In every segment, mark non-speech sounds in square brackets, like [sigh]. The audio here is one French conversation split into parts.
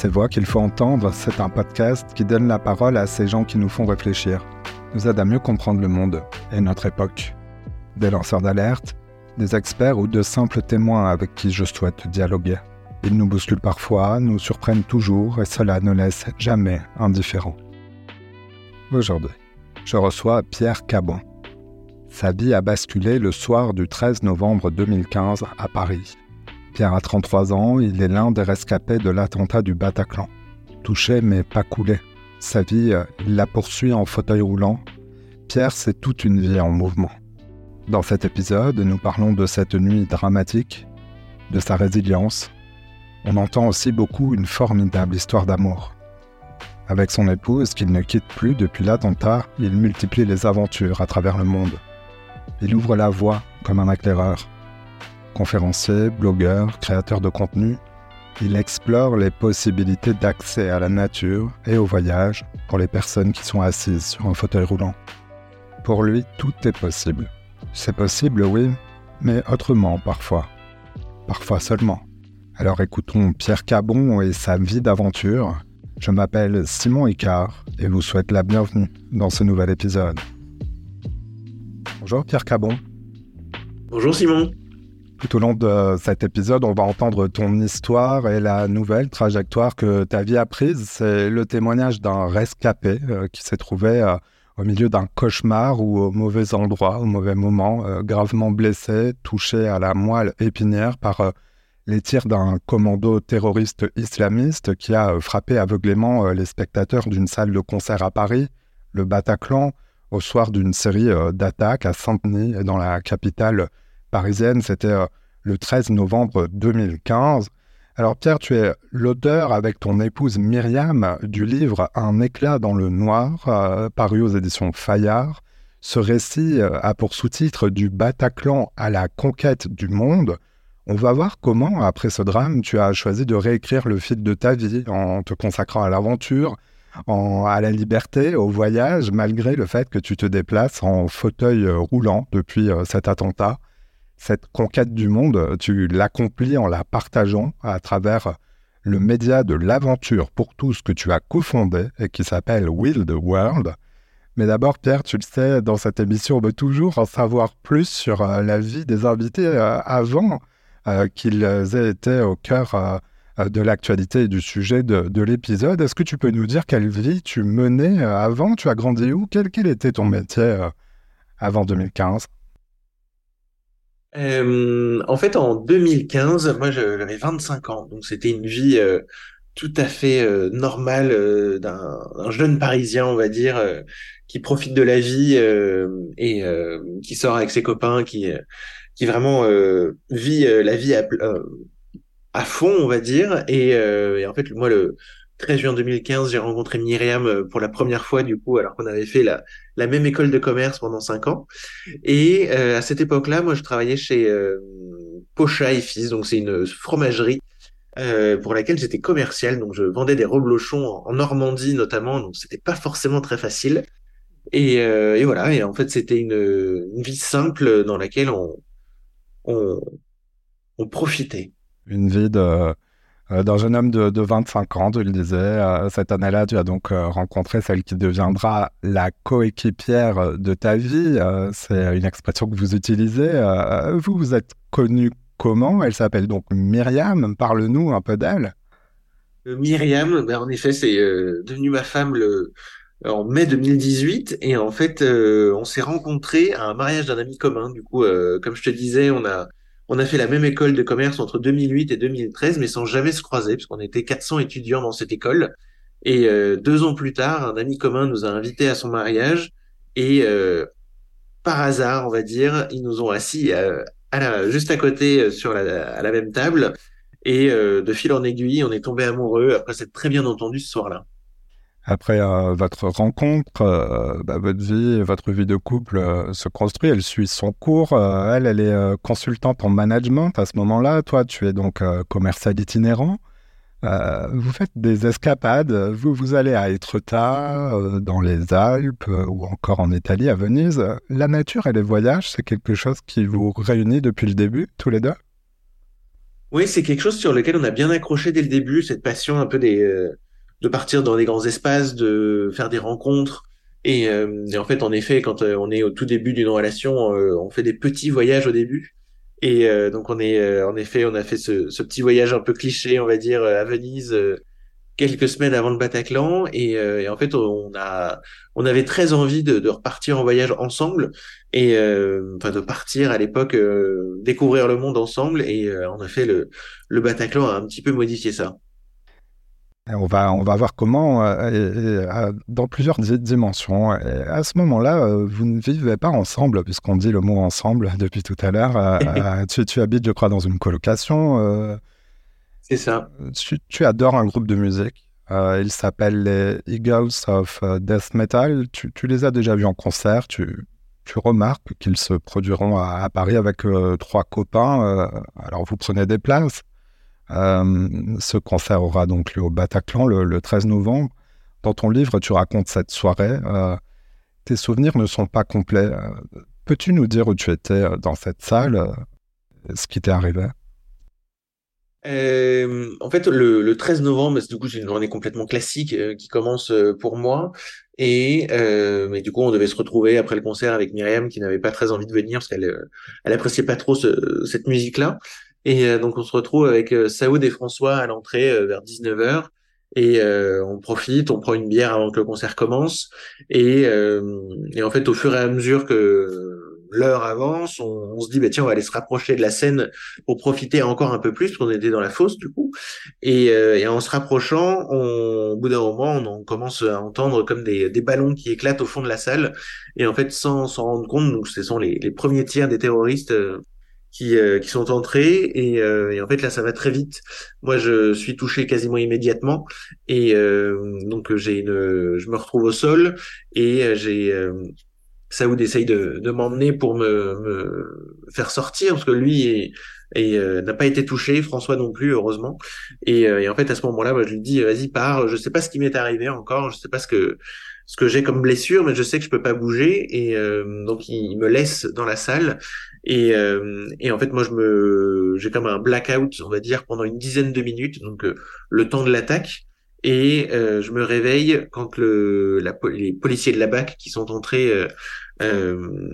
Ces voix qu'il faut entendre, c'est un podcast qui donne la parole à ces gens qui nous font réfléchir, nous aident à mieux comprendre le monde et notre époque. Des lanceurs d'alerte, des experts ou de simples témoins avec qui je souhaite dialoguer. Ils nous bousculent parfois, nous surprennent toujours et cela ne laisse jamais indifférents. Aujourd'hui, je reçois Pierre Cabon. Sa vie a basculé le soir du 13 novembre 2015 à Paris. Pierre a 33 ans, il est l'un des rescapés de l'attentat du Bataclan. Touché mais pas coulé. Sa vie, il la poursuit en fauteuil roulant. Pierre, c'est toute une vie en mouvement. Dans cet épisode, nous parlons de cette nuit dramatique, de sa résilience. On entend aussi beaucoup une formidable histoire d'amour. Avec son épouse, qu'il ne quitte plus depuis l'attentat, il multiplie les aventures à travers le monde. Il ouvre la voie comme un éclaireur. Conférencier, blogueur, créateur de contenu, il explore les possibilités d'accès à la nature et au voyage pour les personnes qui sont assises sur un fauteuil roulant. Pour lui, tout est possible. C'est possible, oui, mais autrement parfois. Parfois seulement. Alors écoutons Pierre Cabon et sa vie d'aventure. Je m'appelle Simon Icard et vous souhaite la bienvenue dans ce nouvel épisode. Bonjour Pierre Cabon. Bonjour Simon. Tout au long de cet épisode, on va entendre ton histoire et la nouvelle trajectoire que ta vie a prise. C'est le témoignage d'un rescapé euh, qui s'est trouvé euh, au milieu d'un cauchemar ou au mauvais endroit, au mauvais moment, euh, gravement blessé, touché à la moelle épinière par les tirs d'un commando terroriste islamiste qui a frappé aveuglément les spectateurs d'une salle de concert à Paris, le Bataclan, au soir d'une série d'attaques à Saint-Denis, dans la capitale parisienne. C'était euh, le 13 novembre 2015. Alors Pierre, tu es l'auteur avec ton épouse Myriam du livre Un éclat dans le noir, euh, paru aux éditions Fayard. Ce récit euh, a pour sous-titre Du Bataclan à la conquête du monde. On va voir comment, après ce drame, tu as choisi de réécrire le fil de ta vie en te consacrant à l'aventure, à la liberté, au voyage, malgré le fait que tu te déplaces en fauteuil roulant depuis cet attentat cette conquête du monde, tu l'accomplis en la partageant à travers le média de l'aventure pour tous que tu as cofondé et qui s'appelle Wild World. Mais d'abord, Pierre, tu le sais, dans cette émission, on veut toujours en savoir plus sur euh, la vie des invités euh, avant euh, qu'ils aient été au cœur de l'actualité et du sujet de, l'épisode. Est-ce que tu peux nous dire quelle vie tu menais avant? Tu as grandi où? Quel, quel était ton métier avant 2015 euh, en fait, en 2015, moi, j'avais 25 ans, donc c'était une vie euh, tout à fait euh, normale euh, d'un jeune Parisien, on va dire, euh, qui profite de la vie et qui sort avec ses copains, qui qui vraiment vit la vie à, à, fond, on va dire. Et en fait, moi, le 13 juin 2015, j'ai rencontré Myriam euh, pour la première fois, du coup, alors qu'on avait fait la, même école de commerce pendant cinq ans. Et euh, à cette époque-là, moi, je travaillais chez euh, Pocha et Fils, donc c'est une fromagerie euh, pour laquelle j'étais commercial. Donc, je vendais des reblochons en, en Normandie notamment, donc c'était pas forcément très facile. Et, voilà, et en fait, c'était une, vie simple dans laquelle on, profitait. Une vie de d'un jeune homme de, 25 ans, tu le disais. Euh, cette année-là, tu as donc euh, rencontré celle qui deviendra la coéquipière de ta vie. c'est une expression que vous utilisez. vous, vous êtes connu comment? Elle s'appelle donc Myriam. Parle-nous un peu d'elle. Myriam, ben, en effet, c'est devenu ma femme le, en mai 2018 et en fait on s'est rencontrés à un mariage d'un ami commun du coup comme je te disais on a on a fait la même école de commerce entre 2008 et 2013, mais sans jamais se croiser, puisqu'on était 400 étudiants dans cette école. Et euh, deux ans plus tard, un ami commun nous a invités à son mariage, et euh, par hasard, on va dire, ils nous ont assis euh, à, juste à côté sur la, à la même table, et de fil en aiguille, on est tombé amoureux après s'être très bien entendu ce soir-là après euh, votre rencontre, euh, bah, votre vie, votre vie de couple euh, se construit, elle suit son cours. elle, elle est consultante en management à ce moment-là. Toi, tu es donc commercial itinérant. vous faites des escapades. Vous, vous allez à Etretat, dans les Alpes ou encore en Italie, à Venise. La nature et les voyages, c'est quelque chose qui vous réunit depuis le début, tous les deux? Oui, c'est quelque chose sur lequel on a bien accroché dès le début, cette passion un peu des, de partir dans des grands espaces, de faire des rencontres. Et, euh, et en fait, en effet, quand euh, on est au tout début d'une relation, on fait des petits voyages au début. Et donc on est, en effet, on a fait ce, ce, petit voyage un peu cliché, on va dire, à Venise quelques semaines avant le Bataclan et, euh, et, en fait on a on avait très envie de, de repartir en voyage ensemble et euh, enfin de partir à l'époque euh, découvrir le monde ensemble et euh, en effet le le Bataclan a un petit peu modifié ça. On va, on va voir comment, euh, dans plusieurs dimensions. Et à ce moment-là, vous ne vivez pas ensemble, puisqu'on dit le mot ensemble [laughs] depuis tout à l'heure. [laughs] tu, tu, habites, je crois, dans une colocation. C'est ça. Tu, tu, adores un groupe de musique. Euh, il s'appelle les Eagles of euh, Death Metal. Tu, tu, les as déjà vus en concert. Tu, remarques qu'ils se produiront à, à Paris avec euh, trois copains. Euh, alors vous prenez des places. Euh, ce concert aura donc lieu au Bataclan le, le, 13 novembre. Dans ton livre, tu racontes cette soirée. tes souvenirs ne sont pas complets. Peux-tu nous dire où tu étais dans cette salle Ce qui t'est arrivé? Euh, en fait, le, le, 13 novembre, du coup, c'est une journée complètement classique euh, qui commence euh, pour moi. Et euh, mais du coup, on devait se retrouver après le concert avec Myriam, qui n'avait pas très envie de venir parce qu'elle euh, elle appréciait pas trop ce, cette musique-là. Et donc, on se retrouve avec Saoud et François à l'entrée vers 19h. Et on profite, on prend une bière avant que le concert commence. Et, et en fait, au fur et à mesure que l'heure avance, on, on, se dit bah tiens on va aller se rapprocher de la scène pour profiter encore un peu plus parce qu'on était dans la fosse du coup et, euh, et en se rapprochant, on, au bout d'un moment on, commence à entendre comme des, des, ballons qui éclatent au fond de la salle et en fait sans s'en rendre compte donc ce sont les, les premiers tiers des terroristes euh, qui, euh, qui sont entrés et, euh, et, en fait là ça va très vite. Moi je suis touché quasiment immédiatement et donc j'ai une, je me retrouve au sol et j'ai Saoud essaye de, de m'emmener pour me, me, faire sortir parce que lui est, et euh, n'a pas été touché, François non plus heureusement. Et, euh, et en fait à ce moment-là, moi, je lui dis vas-y pars. Je sais pas ce qui m'est arrivé encore, je sais pas ce que ce que j'ai comme blessure, mais je sais que je peux pas bouger. Et euh, donc il, me laisse dans la salle. Et, et en fait moi je me j'ai comme un blackout on va dire pendant une dizaine de minutes donc le temps de l'attaque et euh, je me réveille quand le, la, les policiers de la BAC qui sont entrés euh, euh,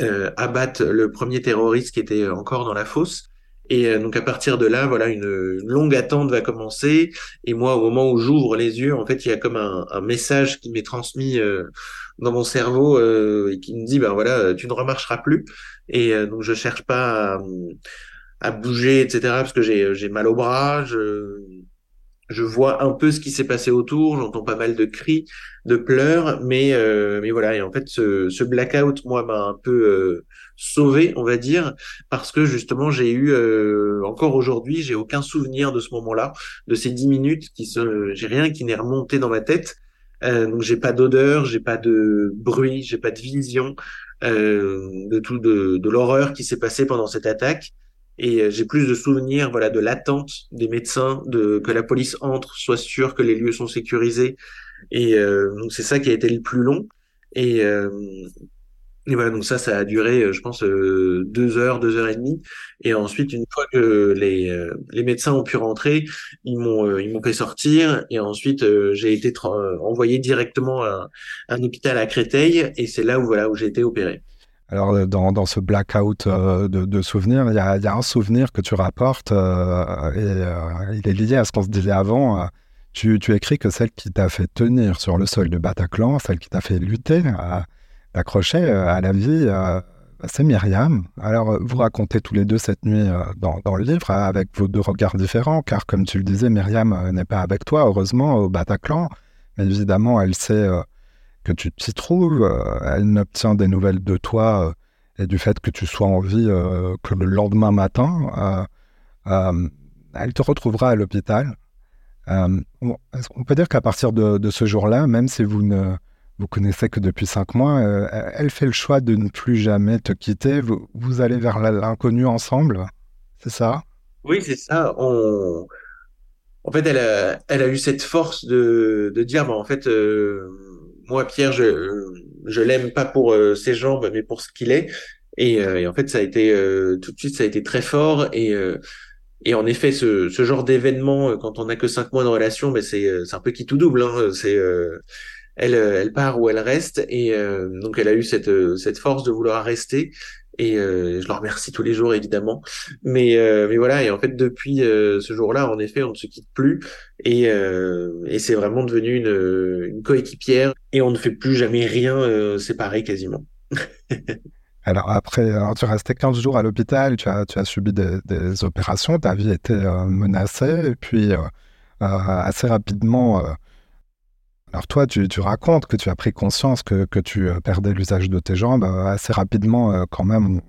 euh, abattent le premier terroriste qui était encore dans la fosse. Et euh, donc à partir de là, voilà, une, une, longue attente va commencer. Et moi, au moment où j'ouvre les yeux, en fait, il y a comme un, un message qui m'est transmis euh, dans mon cerveau et qui me dit, ben voilà, tu ne remarcheras plus. Et donc je cherche pas à, à bouger, etc. Parce que j'ai j'ai mal au bras. Je, vois un peu ce qui s'est passé autour, j'entends pas mal de cris, de pleurs, mais euh, mais voilà. Et en fait, ce, ce blackout, moi, m'a un peu euh, sauvé, on va dire, parce que justement, j'ai eu euh, encore aujourd'hui, j'ai aucun souvenir de ce moment-là, de ces dix minutes qui se, j'ai rien qui n'est remonté dans ma tête. Euh, donc j'ai pas d'odeur, j'ai pas de bruit, j'ai pas de vision euh, de tout de, de l'horreur qui s'est passée pendant cette attaque. Et euh, j'ai plus de souvenirs, voilà, de l'attente des médecins, de que la police entre, soit sûr que les lieux sont sécurisés. Et euh, donc c'est ça qui a été le plus long. Et, euh, et voilà, donc ça, ça a duré, euh, je pense, euh, deux heures, deux heures et demie. Et ensuite, une fois que les, les médecins ont pu rentrer, ils m'ont ils m'ont fait sortir. Et ensuite, j'ai été envoyé directement à, un hôpital à Créteil. Et c'est là où voilà où j'ai été opéré. Alors, euh, dans, dans ce blackout euh, de, de, souvenirs, il y, a, y, a, un souvenir que tu rapportes euh, et euh, il est lié à ce qu'on se disait avant. Tu, tu, écris que celle qui t'a fait tenir sur le sol du Bataclan, celle qui t'a fait lutter, accrocher à la vie, c'est Myriam. Alors, vous racontez tous les deux cette nuit dans, le livre avec vos deux regards différents, car comme tu le disais, Myriam n'est pas avec toi, heureusement, au Bataclan. Mais évidemment, elle sait que tu t'y trouves, euh, elle n'obtient des nouvelles de toi euh, et du fait que tu sois en vie euh, que le lendemain matin, elle te retrouvera à l'hôpital. on peut dire qu'à partir de ce jour-là, même si vous ne vous connaissez que depuis cinq mois, elle fait le choix de ne plus jamais te quitter. Vous, vous allez vers l'inconnu ensemble, c'est ça? Oui, c'est ça. En fait, elle a, eu cette force de, dire, bah, en fait, euh, moi, Pierre, je, je l'aime pas pour euh, ses jambes, mais pour ce qu'il est. Et, en fait, ça a été tout de suite, ça a été très fort. Et en effet, ce, genre d'événement, quand on n'a que cinq mois de relation, ben c'est un peu qui tout double. Hein, elle, elle part ou elle reste, et donc elle a eu cette cette force de vouloir rester et euh, je leur remercie tous les jours évidemment. Mais euh, voilà et en fait depuis euh, ce jour-là en effet on ne se quitte plus et c'est vraiment devenu une, coéquipière et on ne fait plus jamais rien séparé quasiment. [laughs] Alors après alors tu restais 15 jours à l'hôpital tu as subi des, des opérations ta vie était menacée et puis assez rapidement alors toi, tu, racontes que tu as pris conscience que, tu euh, perdais l'usage de tes jambes euh, assez rapidement euh, quand même.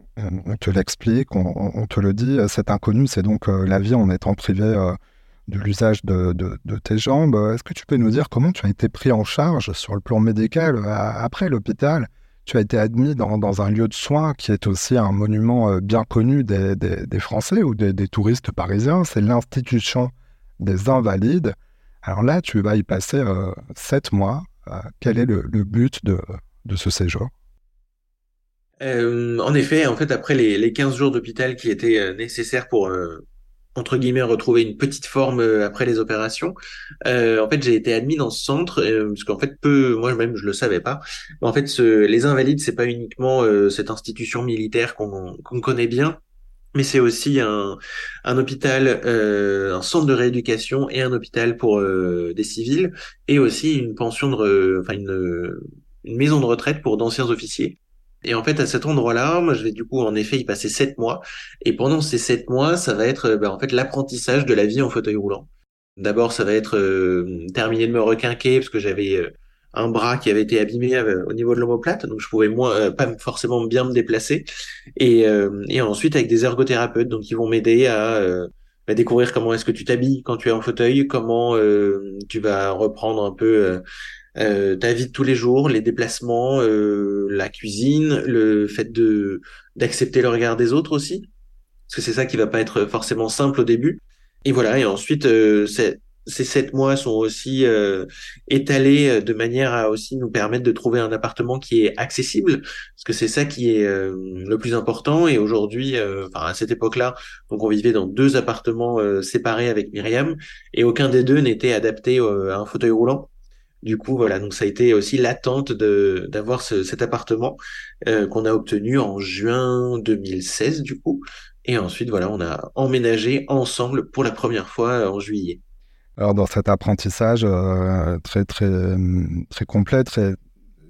On, te l'explique, on, te le dit. Cet inconnu, c'est donc la vie en étant privé de l'usage de, tes jambes. Est-ce que tu peux nous dire comment tu as été pris en charge sur le plan médical après l'hôpital? Tu as été admis dans, un lieu de soins qui est aussi un monument bien connu des, Français ou des touristes parisiens. C'est l'institution des invalides. Alors là, tu vas y passer euh, sept mois. Euh, quel est le, but de, ce séjour? Euh, En effet, en fait, après les, les 15 jours d'hôpital qui étaient nécessaires pour entre guillemets retrouver une petite forme après les opérations. en fait, j'ai été admis dans ce centre parce qu'en fait, peu, moi même je le savais pas. Mais en fait, ce, les invalides, c'est pas uniquement cette institution militaire qu'on connaît bien, mais c'est aussi un, un hôpital, euh, un centre de rééducation et un hôpital pour euh, des civils, et aussi une pension de, enfin une, une maison de retraite pour d'anciens officiers. Et en fait, à cet endroit-là, moi, je vais du coup, en effet, y passer sept mois. Et pendant ces sept mois, ça va être, ben, en fait, l'apprentissage de la vie en fauteuil roulant. D'abord, ça va être euh, terminer de me requinquer parce que j'avais euh, un bras qui avait été abîmé euh, au niveau de l'omoplate, donc je pouvais moins, euh, pas forcément bien me déplacer. Et, euh, et ensuite avec des ergothérapeutes, donc qui vont m'aider à, à, découvrir comment est-ce que tu t'habilles quand tu es en fauteuil, comment tu vas reprendre un peu ta vie de tous les jours, les déplacements, la cuisine, le fait de d'accepter le regard des autres aussi, parce que c'est ça qui va pas être forcément simple au début. Et voilà, et ensuite, c'est ces sept mois sont aussi euh, étalés euh, de manière à aussi nous permettre de trouver un appartement qui est accessible, parce que c'est ça qui est euh, le plus important. Et aujourd'hui, enfin à cette époque-là, donc on vivait dans deux appartements séparés avec Myriam, et aucun des deux n'était adapté à un fauteuil roulant. Du coup, voilà, donc ça a été aussi l'attente de d'avoir cet appartement qu'on a obtenu en juin 2016, du coup. Et ensuite, voilà, on a emménagé ensemble pour la première fois en juillet. Alors dans cet apprentissage euh, très très très complet, très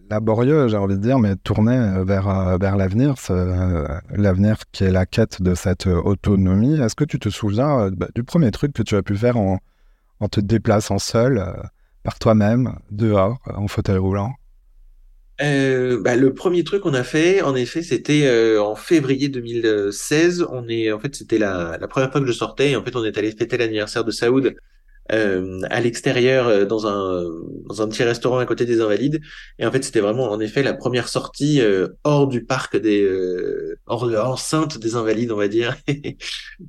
laborieux, j'ai envie de dire, mais tourné vers euh, vers l'avenir, euh, l'avenir qui est la quête de cette autonomie. Est-ce que tu te souviens bah, du premier truc que tu as pu faire en, en te déplaçant seul par toi-même dehors en fauteuil roulant? Bah, le premier truc qu'on a fait, en effet, c'était en février 2016. On est, en fait, c'était la, première fois que je sortais. En fait, on est allé fêter l'anniversaire de Saoud euh, à l'extérieur euh, dans un dans un petit restaurant à côté des Invalides. Et en fait, c'était vraiment en effet la première sortie euh, hors du parc des hors de l'enceinte des Invalides, on va dire. [laughs]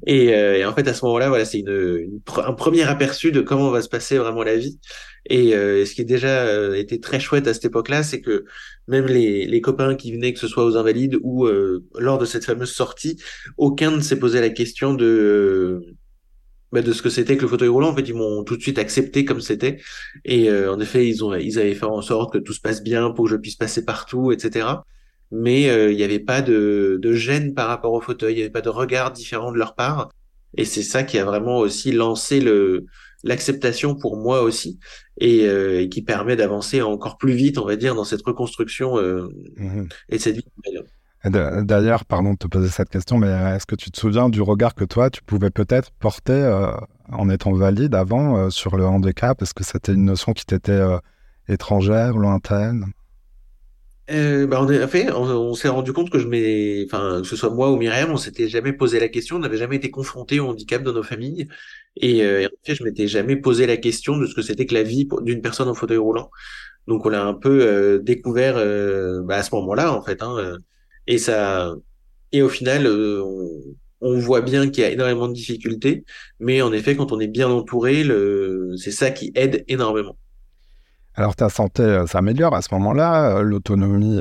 et, et, en fait, à ce moment-là, voilà, c'est une, un premier aperçu de comment va se passer vraiment la vie. Et ce qui est déjà été très chouette à cette époque-là, c'est que même les, les copains qui venaient, que ce soit aux Invalides ou lors de cette fameuse sortie, aucun ne s'est posé la question de bah, de ce que c'était que le fauteuil roulant. En fait, ils m'ont tout de suite accepté comme c'était. Et euh, en effet, ils ont, ils avaient fait en sorte que tout se passe bien pour que je puisse passer partout, etc. Mais euh, il n'y avait pas de, de gêne par rapport au fauteuil. Il n'y avait pas de regard différent de leur part. Et c'est ça qui a vraiment aussi lancé le l'acceptation pour moi aussi et, euh, et qui permet d'avancer encore plus vite, on va dire, dans cette reconstruction mmh et cette vie. D'ailleurs, pardon de te poser cette question, mais est-ce que tu te souviens du regard que toi, tu pouvais peut-être porter euh, en étant valide avant euh, sur le handicap? Est-ce que c'était une notion qui t'était euh, étrangère, lointaine? Bah, en effet, on, s'est rendu compte que je m'ai, enfin, que ce soit moi ou Myriam, on s'était jamais posé la question, on n'avait jamais été confronté au handicap dans nos familles, et, en fait, je m'étais jamais posé la question de ce que c'était que la vie d'une personne en fauteuil roulant. Donc, on l'a un peu découvert bah, à ce moment-là, en fait. Hein, et ça, et au final, euh, on, voit bien qu'il y a énormément de difficultés, mais en effet, quand on est bien entouré, c'est ça qui aide énormément. Alors ta santé euh, s'améliore à ce moment-là, euh, l'autonomie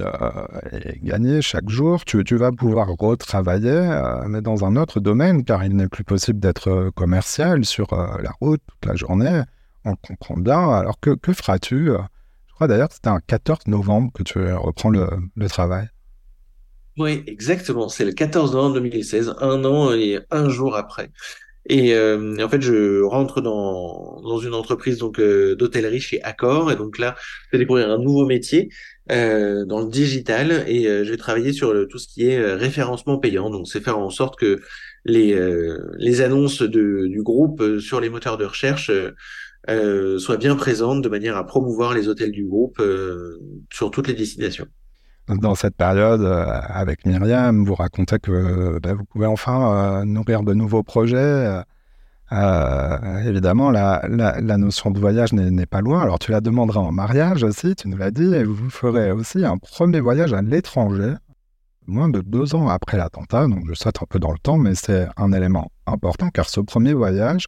est gagnée chaque jour, tu, vas pouvoir retravailler, mais dans un autre domaine, car il n'est plus possible d'être commercial sur la route toute la journée, on comprend bien. Alors que, feras-tu Je crois d'ailleurs que c'était un 14 novembre que tu reprends le travail. Oui, exactement, c'est le 14 novembre 2016, un an et un jour après. Et euh, en fait, je rentre dans, dans une entreprise donc euh, d'hôtellerie chez Accor. Et donc là, je vais découvrir un nouveau métier euh, dans le digital. Et je vais travailler sur tout ce qui est référencement payant. Donc, c'est faire en sorte que les, les annonces de, du groupe sur les moteurs de recherche soient bien présentes de manière à promouvoir les hôtels du groupe sur toutes les destinations dans cette période, euh, avec Myriam, vous racontez que ben, vous pouvez enfin euh, nourrir de nouveaux projets. Euh, évidemment, la, la, notion de voyage n'est pas loin. Alors, tu la demanderas en mariage aussi, tu nous l'as dit, et vous ferez aussi un premier voyage à l'étranger, moins de deux ans après l'attentat. Donc, je saute un peu dans le temps, mais c'est un élément important, car ce premier voyage,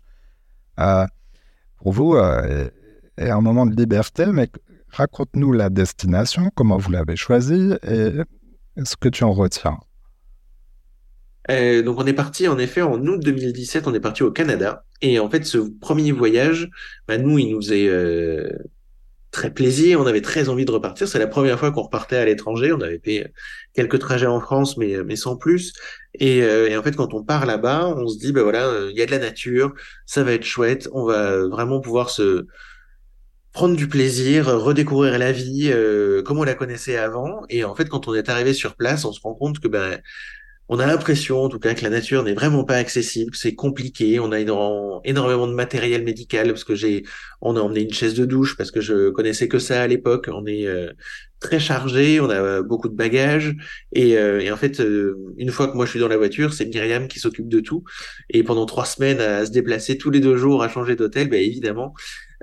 pour vous, est un moment de liberté, mais Raconte-nous la destination, comment vous l'avez choisie et ce que tu en retiens. Euh, donc on est parti en effet en août 2017, on est parti au Canada et en fait ce premier voyage, bah, nous il nous faisait euh, très plaisir, on avait très envie de repartir. C'est la première fois qu'on repartait à l'étranger, on avait fait quelques trajets en France mais mais sans plus. Et, euh, en fait quand on part là-bas, on se dit bah voilà il y a de la nature, ça va être chouette, on va vraiment pouvoir se prendre du plaisir, redécouvrir la vie euh, comme on la connaissait avant. Et en fait, quand on est arrivé sur place, on se rend compte que ben on a l'impression, en tout cas, que la nature n'est vraiment pas accessible, c'est compliqué. On a énormément de matériel médical parce que j'ai, on a emmené une chaise de douche parce que je connaissais que ça à l'époque. On est euh, très chargé, on a beaucoup de bagages et, euh, et en fait, une fois que moi je suis dans la voiture, c'est Myriam qui s'occupe de tout. Et pendant trois semaines à se déplacer tous les deux jours à changer d'hôtel, ben évidemment,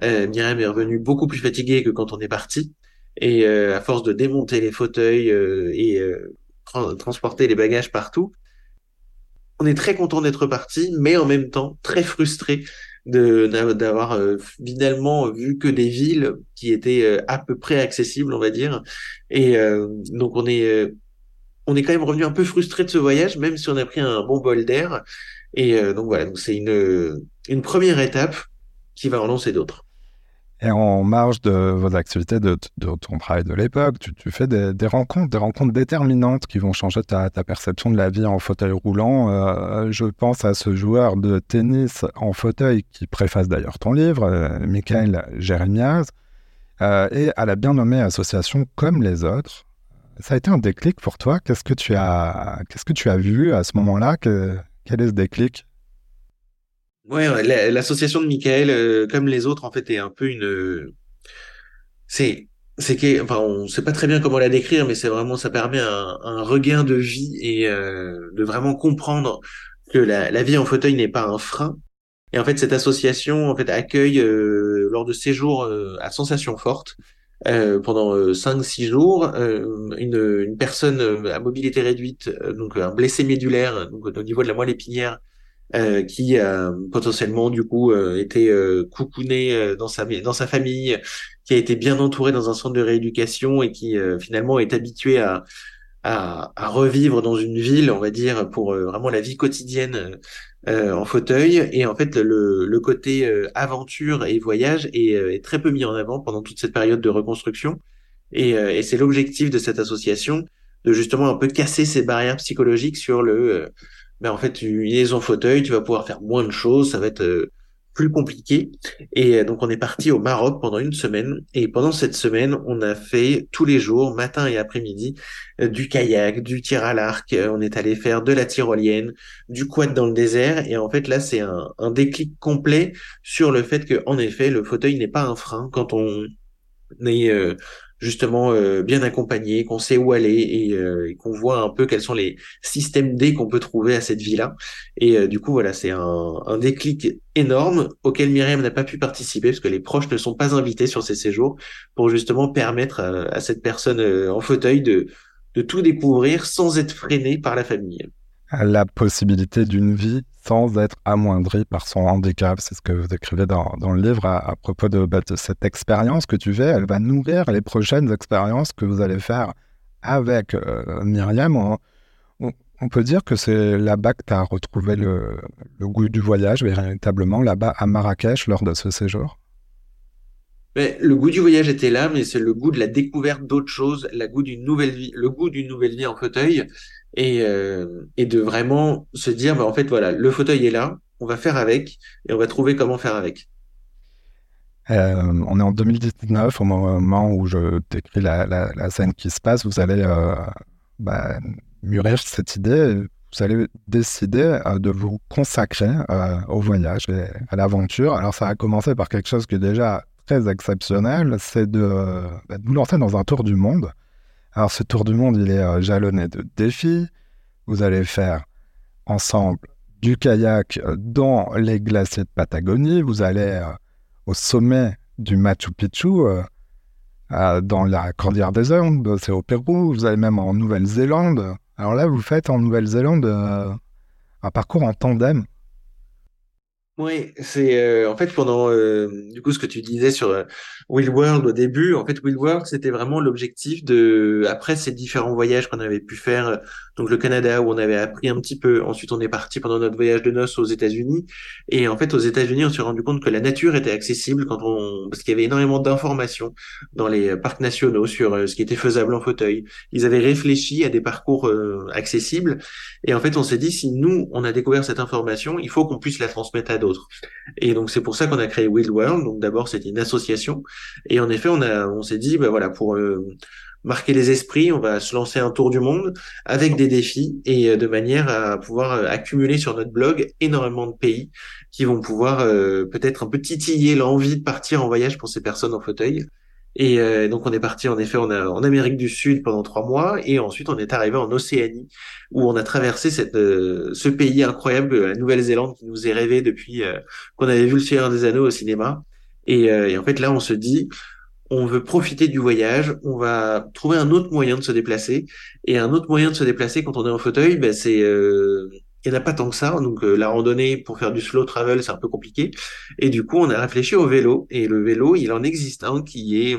euh, Myriam est revenue beaucoup plus fatiguée que quand on est parti. Et euh, à force de démonter les fauteuils euh, et transporter les bagages partout, on est très content d'être parti, mais en même temps très frustré d'avoir finalement vu que des villes qui étaient à peu près accessibles, on va dire. Et donc on est on est quand même revenu un peu frustré de ce voyage, même si on a pris un bon bol d'air. Et donc voilà, c'est une une première étape qui va en lancer d'autres. Et en marge de vos activités, de, ton travail de l'époque, tu, fais des, rencontres, des rencontres déterminantes qui vont changer ta, perception de la vie en fauteuil roulant. Euh, je pense à ce joueur de tennis en fauteuil qui préface d'ailleurs ton livre, euh, Michael Jérémiaz, euh, et à la bien nommée association Comme les autres. Ça a été un déclic pour toi. Qu'est-ce que tu as, qu'est-ce que tu as vu à ce moment-là? Quel est ce déclic? Ouais, l'association de Michael, euh, comme les autres, en fait, est un peu une. C'est, c'est que, enfin, on sait pas très bien comment la décrire, mais c'est vraiment, ça permet un, un regain de vie et euh, de vraiment comprendre que la, la vie en fauteuil n'est pas un frein. Et en fait, cette association, en fait, accueille euh, lors de séjours à sensations fortes. pendant 5-6 jours, une, une personne à mobilité réduite, donc un blessé médulaire, donc au niveau de la moelle épinière, euh, qui a potentiellement du coup euh, été euh, coucouné dans sa dans sa famille, qui a été bien entouré dans un centre de rééducation et qui finalement est habitué à, à, à revivre dans une ville, on va dire, pour vraiment la vie quotidienne en fauteuil. Et en fait, le, le côté aventure et voyage est, est, très peu mis en avant pendant toute cette période de reconstruction. Et, et c'est l'objectif de cette association de justement un peu casser ces barrières psychologiques sur le mais en fait, tu es en fauteuil, tu vas pouvoir faire moins de choses, ça va être euh, plus compliqué. Et euh, donc, on est parti au Maroc pendant une semaine. Et pendant cette semaine, on a fait tous les jours, matin et après-midi, euh, du kayak, du tir à l'arc. on est allé faire de la tyrolienne, du quad dans le désert. Et en fait, là, c'est un, un déclic complet sur le fait que, en effet, le fauteuil n'est pas un frein quand on est justement euh, bien accompagné, qu'on sait où aller euh, et, qu'on voit un peu quels sont les systèmes D qu'on peut trouver à cette vie-là. Et euh, du coup, voilà, c'est un, un, déclic énorme auquel Myriam n'a pas pu participer parce que les proches ne sont pas invités sur ces séjours pour justement permettre à, cette personne en fauteuil de, de tout découvrir sans être freiné par la famille. La possibilité d'une vie sans être amoindri par son handicap. C'est ce que vous écrivez dans, le livre à, propos de, bah, de, cette expérience que tu fais. Elle va nourrir les prochaines expériences que vous allez faire avec euh, Myriam. On, peut dire que c'est là-bas que tu as retrouvé le, goût du voyage, véritablement, là-bas à Marrakech lors de ce séjour? Mais le goût du voyage était là, mais c'est le goût de la découverte d'autres choses, goût d'une nouvelle vie, le goût d'une nouvelle vie en fauteuil et, euh, et de vraiment se dire, bah, en fait, voilà, le fauteuil est là, on va faire avec et on va trouver comment faire avec. Euh, on est en 2019, au moment où je décris la, scène qui se passe, vous allez euh, bah, mûrir cette idée, vous allez décider de vous consacrer au voyage et à l'aventure. Alors ça a commencé par quelque chose qui est déjà très exceptionnel, c'est de, bah, de vous lancer dans un tour du monde. Alors ce tour du monde, il est euh, jalonné de défis. Vous allez faire ensemble du kayak euh, dans les glaciers de Patagonie. Vous allez euh, au sommet du Machu Picchu, dans la Cordillère des Andes, c'est au Pérou. Vous allez même en Nouvelle-Zélande. Alors là, vous faites en Nouvelle-Zélande un parcours en tandem oui, c'est en fait pendant ce que tu disais sur Will World au début, en fait Will World c'était vraiment l'objectif de après ces différents voyages qu'on avait pu faire donc le Canada où on avait appris un petit peu, ensuite on est parti pendant notre voyage de noces aux États-Unis. Et en fait aux États-Unis on s'est rendu compte que la nature était accessible quand on parce qu'il y avait énormément d'informations dans les parcs nationaux sur ce qui était faisable en fauteuil. Ils avaient réfléchi à des parcours accessibles. Et en fait on s'est dit si nous on a découvert cette information, il faut qu'on puisse la transmettre à d'autres. Et donc c'est pour ça qu'on a créé Wild World. Donc d'abord c'était une association et en effet on a on s'est dit ben voilà pour euh, marquer les esprits, on va se lancer un tour du monde avec des défis et euh, de manière à pouvoir euh, accumuler sur notre blog énormément de pays qui vont pouvoir peut-être un peu titiller l'envie de partir en voyage pour ces personnes en fauteuil. Et euh, donc on est parti en effet en, en, Amérique du Sud pendant trois mois et ensuite on est arrivé en Océanie où on a traversé cette, euh, ce pays incroyable, la Nouvelle-Zélande qui nous est rêvé depuis euh, qu'on avait vu le Seigneur des Anneaux au cinéma. Et, et, en fait là on se dit on veut profiter du voyage, on va trouver un autre moyen de se déplacer et un autre moyen de se déplacer quand on est en fauteuil, ben c'est il n'y en a pas tant que ça, donc la randonnée pour faire du slow travel, c'est un peu compliqué. Et du coup, on a réfléchi au vélo. Et le vélo, il en existe un qui est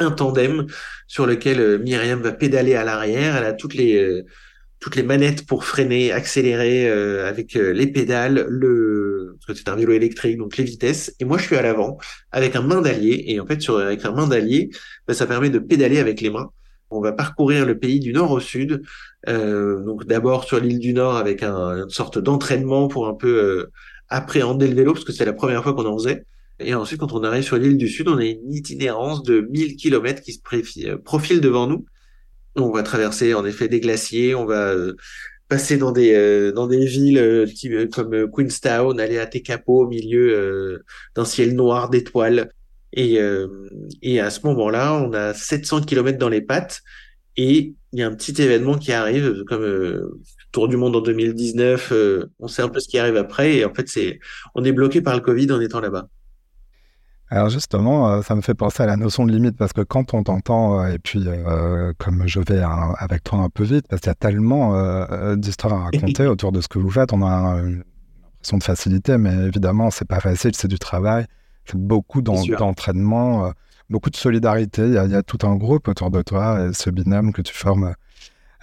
un tandem sur lequel Myriam va pédaler à l'arrière. Elle a toutes les toutes les manettes pour freiner, accélérer avec les pédales, le parce que c'est un vélo électrique, donc les vitesses. Et moi, je suis à l'avant avec un main d'allier. Et en fait, sur avec un main d'allier, bah, ça permet de pédaler avec les mains. On va parcourir le pays du nord au sud. Euh, donc d'abord sur l'île du Nord avec un, une sorte d'entraînement pour un peu euh, appréhender le vélo parce que c'est la première fois qu'on en faisait. Et ensuite, quand on arrive sur l'île du Sud, on a une itinérance de 1000 km qui se euh, profile devant nous. On va traverser en effet des glaciers, on va passer dans des dans des villes comme Queenstown, aller à Tekapo au milieu d'un ciel noir d'étoiles. Et, et à ce moment-là, on a 700 km dans les pattes et il y a un petit événement qui arrive, comme euh, Tour du Monde en 2019. Euh, on sait un peu ce qui arrive après, et en fait, c'est, on est bloqué par le Covid en étant là-bas. Alors justement, euh, ça me fait penser à la notion de limite parce que quand on t'entend, et puis comme je vais avec toi un peu vite, parce qu'il y a tellement d'histoires à raconter autour de ce que vous faites, on a une impression de facilité, mais évidemment, c'est pas facile, c'est du travail, c'est beaucoup d'entraînement beaucoup de solidarité. Il y, a, tout un groupe autour de toi, ce binôme que tu formes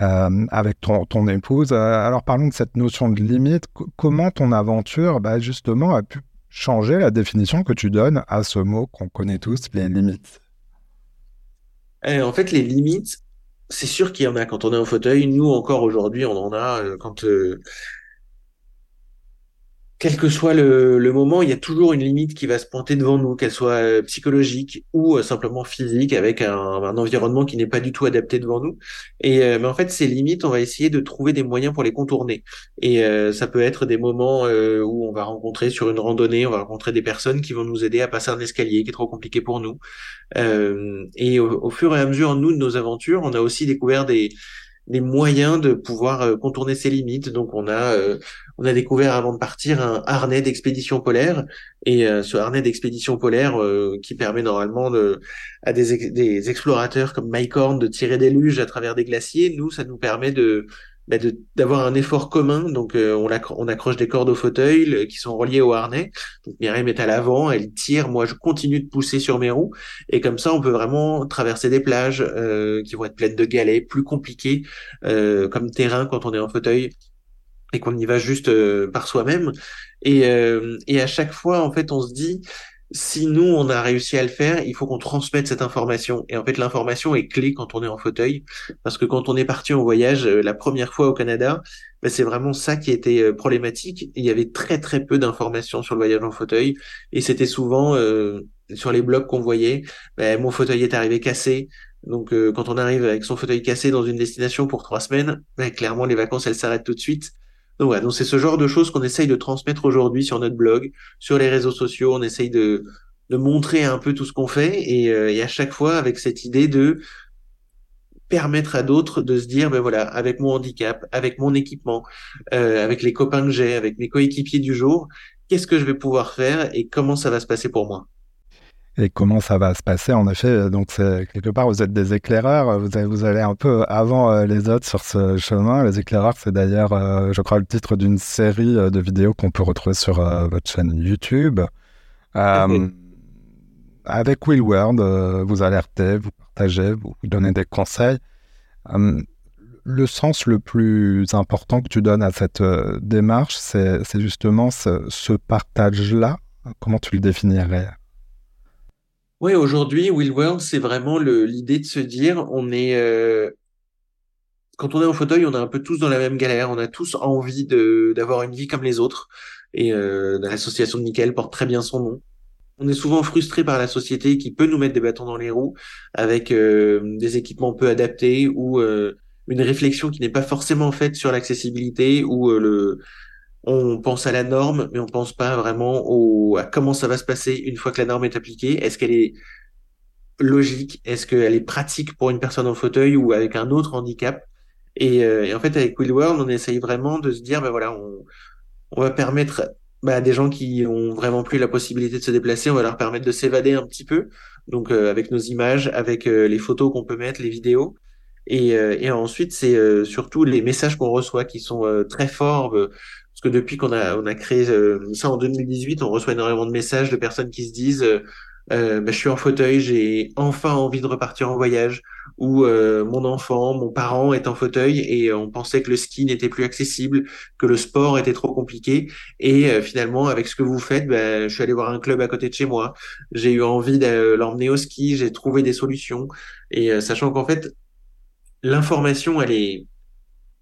euh, avec ton, ton épouse. Euh, alors parlons de cette notion de limite. comment ton aventure, bah, justement, a pu changer la définition que tu donnes à ce mot qu'on connaît tous, les limites eh, En fait, les limites, c'est sûr qu'il y en a quand on est en fauteuil. Nous, encore aujourd'hui, on en a euh, quand quel que soit le, le, moment, il y a toujours une limite qui va se pointer devant nous, qu'elle soit euh, psychologique ou euh, simplement physique, avec un, environnement qui n'est pas du tout adapté devant nous. Et euh, mais en fait, ces limites, on va essayer de trouver des moyens pour les contourner. Et ça peut être des moments où on va rencontrer sur une randonnée, on va rencontrer des personnes qui vont nous aider à passer un escalier qui est trop compliqué pour nous. et au, au, fur et à mesure, nous, de nos aventures, on a aussi découvert des des moyens de pouvoir contourner ces limites. Donc on a on a découvert avant de partir un harnais d'expédition polaire et euh, ce harnais d'expédition polaire euh, qui permet normalement de, à des, des explorateurs comme Mike Horn de tirer des luges à travers des glaciers, nous ça nous permet de bah, d'avoir un effort commun. Donc euh, on, accroche des cordes au fauteuil qui sont reliées au harnais. Donc Myriam est à l'avant, elle tire, moi je continue de pousser sur mes roues. Et comme ça, on peut vraiment traverser des plages euh, qui vont être pleines de galets, plus compliquées euh, comme terrain quand on est en fauteuil et qu'on y va juste par soi-même. Et, et à chaque fois, en fait, on se dit, si nous, on a réussi à le faire, il faut qu'on transmette cette information. Et en fait, l'information est clé quand on est en fauteuil, parce que quand on est parti en voyage euh, la première fois au Canada, ben, c'est vraiment ça qui était euh, problématique. Il y avait très très peu d'informations sur le voyage en fauteuil, et c'était souvent euh, sur les blogs qu'on voyait, ben, mon fauteuil est arrivé cassé. Donc quand on arrive avec son fauteuil cassé dans une destination pour trois semaines, ben, clairement les vacances elles s'arrêtent tout de suite. Donc voilà, donc c'est ce genre de choses qu'on essaye de transmettre aujourd'hui sur notre blog, sur les réseaux sociaux. On essaye de, de montrer un peu tout ce qu'on fait et, euh, à chaque fois avec cette idée de permettre à d'autres de se dire ben voilà avec mon handicap avec mon équipement euh, avec les copains que j'ai avec mes coéquipiers du jour qu'est-ce que je vais pouvoir faire et comment ça va se passer pour moi? Et comment ça va se passer. En effet, donc c'est quelque part vous êtes des éclaireurs, vous, vous allez un peu avant euh, les autres sur ce chemin. Les éclaireurs, c'est d'ailleurs, euh, je crois, le titre d'une série euh, de vidéos qu'on peut retrouver sur votre chaîne YouTube. avec Will Word, vous alertez, vous partagez, vous, donnez des conseils. le sens le plus important que tu donnes à cette démarche, c'est justement ce, ce partage-là. Comment tu le définirais? Oui, aujourd'hui, Will World, c'est vraiment l'idée de se dire, on est, euh, quand on est en fauteuil, on est un peu tous dans la même galère, on a tous envie de d'avoir une vie comme les autres. Et euh, l'association de Nickel porte très bien son nom. On est souvent frustré par la société qui peut nous mettre des bâtons dans les roues avec euh, des équipements peu adaptés ou euh, une réflexion qui n'est pas forcément faite sur l'accessibilité ou le on pense à la norme, mais on pense pas vraiment au, à comment ça va se passer une fois que la norme est appliquée. Est-ce qu'elle est logique? Est-ce qu'elle est pratique pour une personne en fauteuil ou avec un autre handicap? Et, euh, en fait, avec Will World, on essaye vraiment de se dire, ben voilà, on, on va permettre bah, à des gens qui ont vraiment plus la possibilité de se déplacer, on va leur permettre de s'évader un petit peu. Donc euh, avec nos images, avec euh, les photos qu'on peut mettre, les vidéos. Et, et ensuite, c'est surtout les messages qu'on reçoit qui sont très forts parce que depuis qu'on a, on a créé euh, ça en 2018, on reçoit énormément de messages de personnes qui se disent euh, euh bah, je suis en fauteuil, j'ai enfin envie de repartir en voyage, ou euh, mon enfant, mon parent est en fauteuil et on pensait que le ski n'était plus accessible, que le sport était trop compliqué, et finalement avec ce que vous faites, bah, je suis allé voir un club à côté de chez moi, j'ai eu envie de l'emmener au ski, j'ai trouvé des solutions, et sachant qu'en fait l'information elle est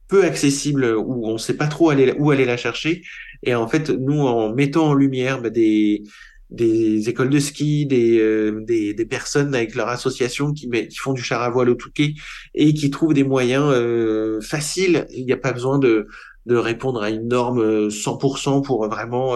peu accessible où on sait pas trop aller, où aller la chercher. Et en fait, nous, en mettant en lumière bah, des, des écoles de ski, des, euh, des, des, personnes avec leur association qui, qui font du char à voile au Touquet et qui trouvent des moyens euh, faciles. Il n'y a pas besoin de, de répondre à une norme 100% euh, pour vraiment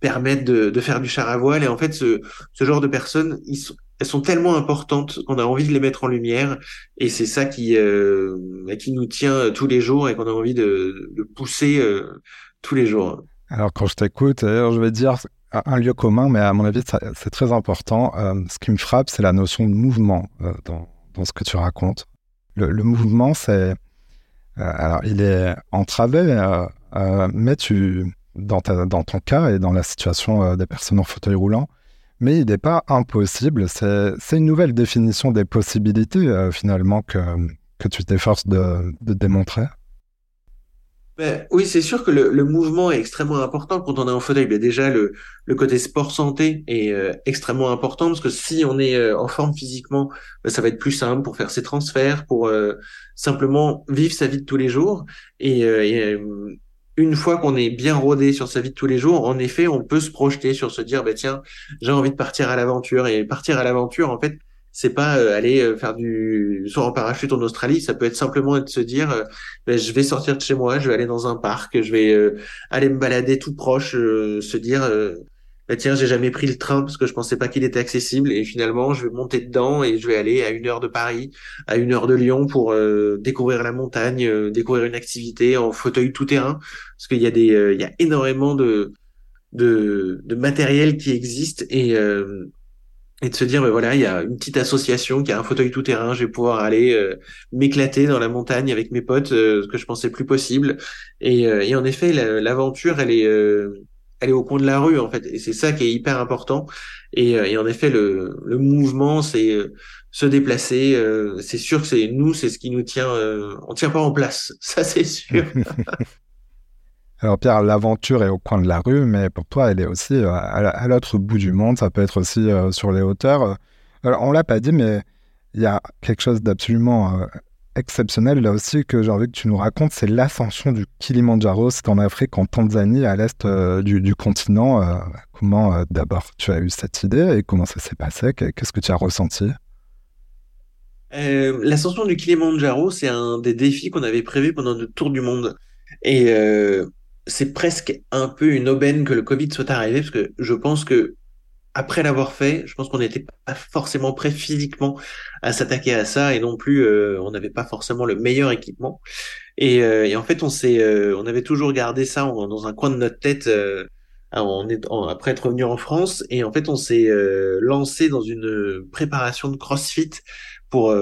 permettre de, de, faire du char à voile. Et en fait, ce, ce genre de personnes, ils sont, elles sont tellement importantes qu'on a envie de les mettre en lumière et c'est ça qui euh, qui nous tient euh, tous les jours et qu'on a envie de, de pousser euh, tous les jours. Alors quand je t'écoute, je vais dire un lieu commun, mais à mon avis c'est très important. ce qui me frappe, c'est la notion de mouvement dans, dans, ce que tu racontes. Le, le mouvement, c'est alors il est entravé, mais tu dans, ta, dans ton cas et dans la situation des personnes en fauteuil roulant, mais il n'est pas impossible. C'est une nouvelle définition des possibilités, euh, finalement, que, tu t'efforces de, de, démontrer. Ben, oui, c'est sûr que le, mouvement est extrêmement important quand on est en fauteuil. Ben, déjà, le, côté sport santé est euh, extrêmement important parce que si on est euh, en forme physiquement, ben, ça va être plus simple pour faire ses transferts, pour simplement vivre sa vie de tous les jours. Et une fois qu'on est bien rodé sur sa vie de tous les jours, en effet, on peut se projeter sur se dire, bah, tiens, j'ai envie de partir à l'aventure. Et partir à l'aventure, en fait, c'est pas euh, aller euh, faire du saut en parachute en Australie. Ça peut être simplement de se dire, euh, bah, je vais sortir de chez moi, je vais aller dans un parc, je vais aller me balader tout proche, se dire, bah tiens, j'ai jamais pris le train parce que je pensais pas qu'il était accessible et finalement je vais monter dedans et je vais aller à une heure de Paris, à une heure de Lyon pour euh, découvrir la montagne, euh, découvrir une activité en fauteuil tout terrain parce qu'il y a des, euh, il y a énormément de, de, de matériel qui existe et et de se dire, ben voilà, il y a une petite association qui a un fauteuil tout terrain, je vais pouvoir aller euh, m'éclater dans la montagne avec mes potes, euh, ce que je pensais plus possible. Et, euh, et en effet, l'aventure, elle est, elle est au coin de la rue en fait, et c'est ça qui est hyper important. Et, et en effet, le, mouvement, c'est se déplacer. c'est sûr que c'est nous, c'est ce qui nous tient. on tient pas en place, [laughs] ça c'est sûr. [laughs] Alors Pierre, l'aventure est au coin de la rue, mais pour toi, elle est aussi euh, à l'autre bout du monde. Ça peut être aussi euh, sur les hauteurs. Alors, on l'a pas dit, mais il y a quelque chose d'absolument euh, exceptionnel là aussi que j'ai envie que tu nous racontes. C'est l'ascension du Kilimanjaro. C'est en Afrique, en Tanzanie, à l'est du, continent. comment d'abord tu as eu cette idée et comment ça s'est passé? Qu'est-ce que tu as ressenti? L'ascension du Kilimanjaro, c'est un des défis qu'on avait prévu pendant le tour du monde. Et c'est presque un peu une aubaine que le Covid soit arrivé, parce que je pense que après l'avoir fait, je pense qu'on n'était pas forcément prêt physiquement à s'attaquer à ça, et non plus, euh, on n'avait pas forcément le meilleur équipement. Et, euh, et en fait, on s'est, euh, on avait toujours gardé ça dans un coin de notre tête. Est, après être revenu en France, et en fait, on s'est lancé dans une préparation de CrossFit pour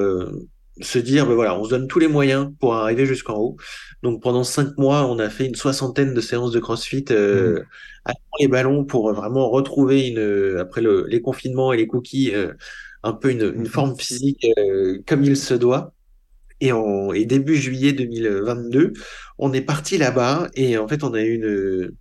se dire, ben voilà, on se donne tous les moyens pour arriver jusqu'en haut. Donc pendant cinq mois, on a fait une soixantaine de séances de CrossFit euh, mmh. à les ballons pour vraiment retrouver une après le, les confinements et les cookies euh, un peu une, une mmh. forme physique euh, comme il se doit. Et, en, et début juillet 2022, on est parti là-bas et en fait on a eu une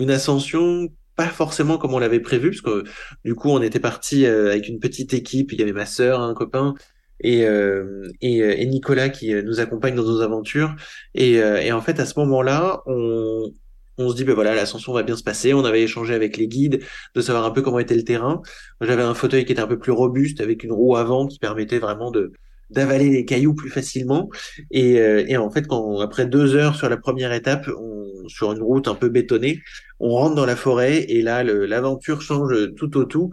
une ascension pas forcément comme on l'avait prévu parce que du coup on était parti euh, avec une petite équipe. Il y avait ma sœur, un copain et, euh, et, euh, et, Nicolas qui euh, nous accompagne dans nos aventures. Et, et en fait, à ce moment-là, on, on se dit, ben voilà, l'ascension va bien se passer. On avait échangé avec les guides de savoir un peu comment était le terrain. J'avais un fauteuil qui était un peu plus robuste avec une roue avant qui permettait vraiment de d'avaler les cailloux plus facilement. Et, et en fait, quand après deux heures sur la première étape, on, sur une route un peu bétonnée, on rentre dans la forêt et là, l'aventure change tout au tout.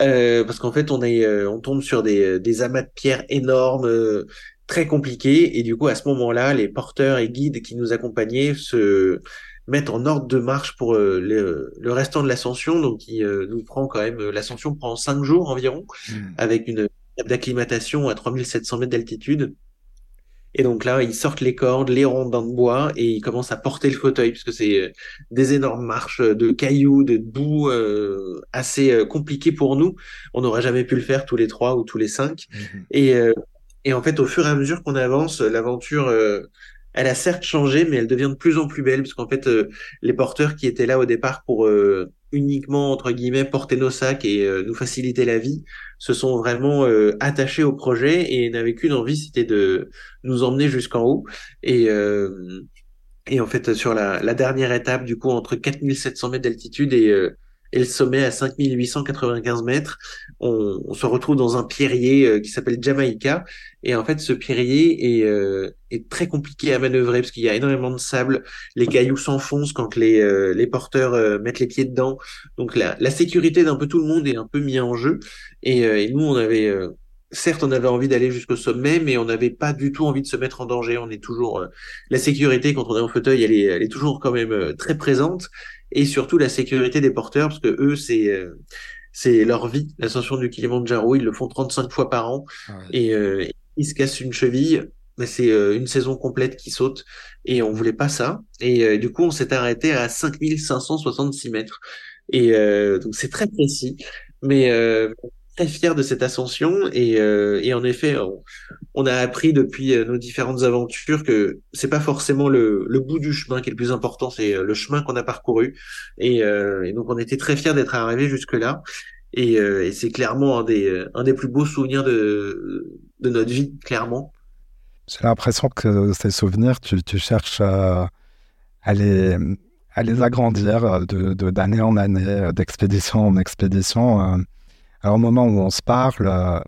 Euh, parce qu'en fait on est euh, on tombe sur des, des amas de pierres énormes euh, très compliqués et du coup à ce moment-là les porteurs et guides qui nous accompagnaient se mettent en ordre de marche pour le, le, restant de l'ascension. Donc il nous prend quand même l'ascension prend cinq jours environ mmh. avec une d'acclimatation à 3700 mètres d'altitude et donc là, ils sortent les cordes, les rondins de bois et ils commencent à porter le fauteuil puisque c'est euh, des énormes marches de cailloux, de boue euh, assez euh, compliquées pour nous. On n'aurait jamais pu le faire tous les trois ou tous les cinq. Mhm. Et, et en fait, au fur et à mesure qu'on avance, l'aventure, elle a certes changé, mais elle devient de plus en plus belle parce qu'en fait, les porteurs qui étaient là au départ pour uniquement entre guillemets porter nos sacs et nous faciliter la vie se sont vraiment euh, attachés au projet et n'avaient qu'une envie, c'était de nous emmener jusqu'en haut. Et, euh, et en fait, sur la, la, dernière étape, du coup, entre 4700 mètres d'altitude et, euh, et le sommet à 5895 mètres, on, on, se retrouve dans un pierrier euh, qui s'appelle Jamaïca. Et en fait, ce pierrier est, euh, est très compliqué à manœuvrer parce qu'il y a énormément de sable. Les cailloux s'enfoncent quand les, euh, les porteurs mettent les pieds dedans. Donc la, la sécurité d'un peu tout le monde est un peu mise en jeu. Et, et nous, on avait certes, on avait envie d'aller jusqu'au sommet, mais on n'avait pas du tout envie de se mettre en danger. On est toujours la sécurité quand on est en fauteuil, elle est, elle est toujours quand même très présente et surtout la sécurité des porteurs, parce que eux, c'est euh, c'est leur vie, l'ascension du Kilimanjaro, ils le font 35 fois par an, et euh, ils se cassent une cheville, mais c'est euh, une saison complète qui saute, et on voulait pas ça, et du coup, on s'est arrêté à 5566 mètres, et donc c'est très précis, mais très fier de cette ascension. Et, euh, et en effet on, a appris depuis euh, nos différentes aventures que c'est pas forcément le, bout du chemin qui est le plus important c'est euh, le chemin qu'on a parcouru. Et, et, donc on était très fiers d'être arrivé jusque là et, c'est clairement un des plus beaux souvenirs de notre vie clairement. J'ai l'impression que ces souvenirs tu, cherches à, les à les agrandir de d'année en année d'expédition en expédition. Alors, au moment où on se parle, euh,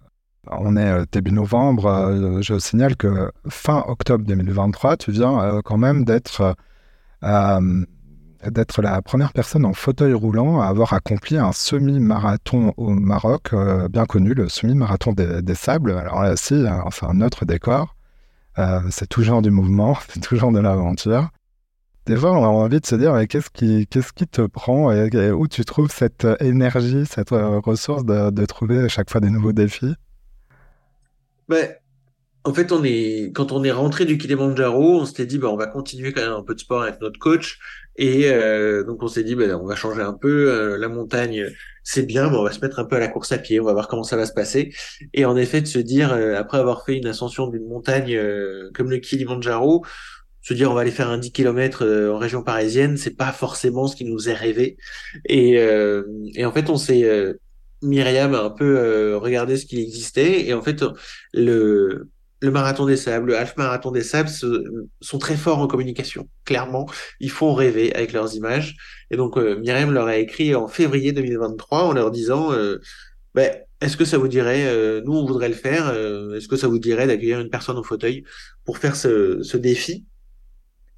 on est euh, début novembre, euh, je signale que fin octobre 2023, tu viens quand même d'être la première personne en fauteuil roulant à avoir accompli un semi-marathon au Maroc, bien connu, le semi-marathon des, sables. Alors là aussi, c'est un autre décor. c'est toujours du mouvement, [laughs] c'est toujours de l'aventure. des fois, on a envie de se dire, qu'est-ce qui, qu'est-ce qui te prend et, où tu trouves cette énergie, cette ressource de, de trouver à chaque fois des nouveaux défis? Ben, en fait, on est, quand on est rentré du Kilimanjaro, on s'était dit, bah, on va continuer quand même un peu de sport avec notre coach. Et euh, donc, on s'est dit, bah, on va changer un peu. Euh, la montagne, c'est bien, mais on va se mettre un peu à la course à pied. On va voir comment ça va se passer. Et en effet, de se dire, euh, après avoir fait une ascension d'une montagne comme le Kilimanjaro, se dire on va aller faire un 10 km en région parisienne, c'est pas forcément ce qui nous est rêvé. Et, et en fait, on s'est Myriam a un peu regardé ce qui existait et en fait le marathon des sables, le half marathon des sables sont très forts en communication. Clairement, ils font rêver avec leurs images. Et donc, euh, Myriam leur a écrit en février 2023 en leur disant euh, ben, Est-ce que ça vous dirait, euh, nous on voudrait le faire, est-ce que ça vous dirait d'accueillir une personne au fauteuil pour faire ce, ce défi?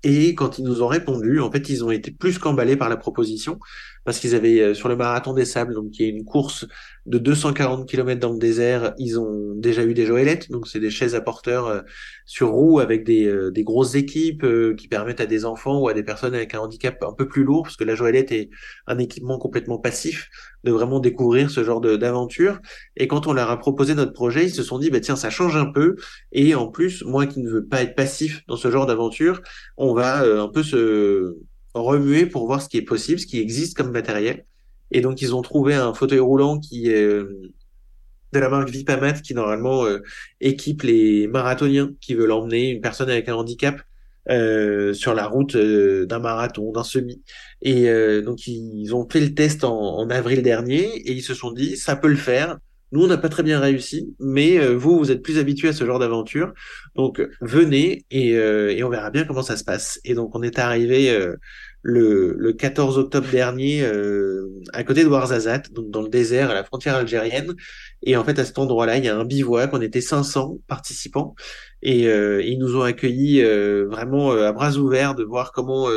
Et quand ils nous ont répondu, en fait, ils ont été plus qu'emballés par la proposition parce qu'ils avaient euh, sur le marathon des sables, donc qui est une course de 240 km dans le désert, ils ont déjà eu des joëlettes, donc c'est des chaises à porteurs euh, sur roues avec des, euh, des grosses équipes qui permettent à des enfants ou à des personnes avec un handicap un peu plus lourd, parce que la joëlette est un équipement complètement passif, de vraiment découvrir ce genre d'aventure. Et quand on leur a proposé notre projet, ils se sont dit, bah tiens, ça change un peu. Et en plus, moi qui ne veux pas être passif dans ce genre d'aventure, on va un peu se remuer pour voir ce qui est possible, ce qui existe comme matériel. Et donc, ils ont trouvé un fauteuil roulant qui est euh, de la marque Vipamat, qui normalement euh, équipe les marathoniens qui veulent emmener une personne avec un handicap euh, sur la route d'un marathon, d'un semi. Et donc, ils ont fait le test en, avril dernier et ils se sont dit, ça peut le faire. Nous, on n'a pas très bien réussi, mais vous, vous êtes plus habitués à ce genre d'aventure. Donc, venez et, et, on verra bien comment ça se passe. Et donc, on est arrivé le, le 14 octobre dernier euh, à côté de Ouarzazate, donc dans le désert à la frontière algérienne. Et en fait, à cet endroit-là, il y a un bivouac. On était 500 participants et euh, ils nous ont accueillis euh, vraiment à bras ouverts de voir comment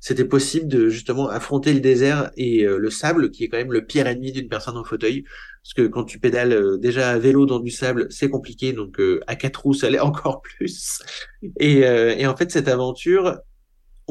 c'était possible de justement affronter le désert et le sable, qui est quand même le pire ennemi d'une personne en fauteuil. Parce que quand tu pédales déjà à vélo dans du sable, c'est compliqué. Donc à quatre roues, ça l'est [laughs] encore plus. Et, et en fait, cette aventure,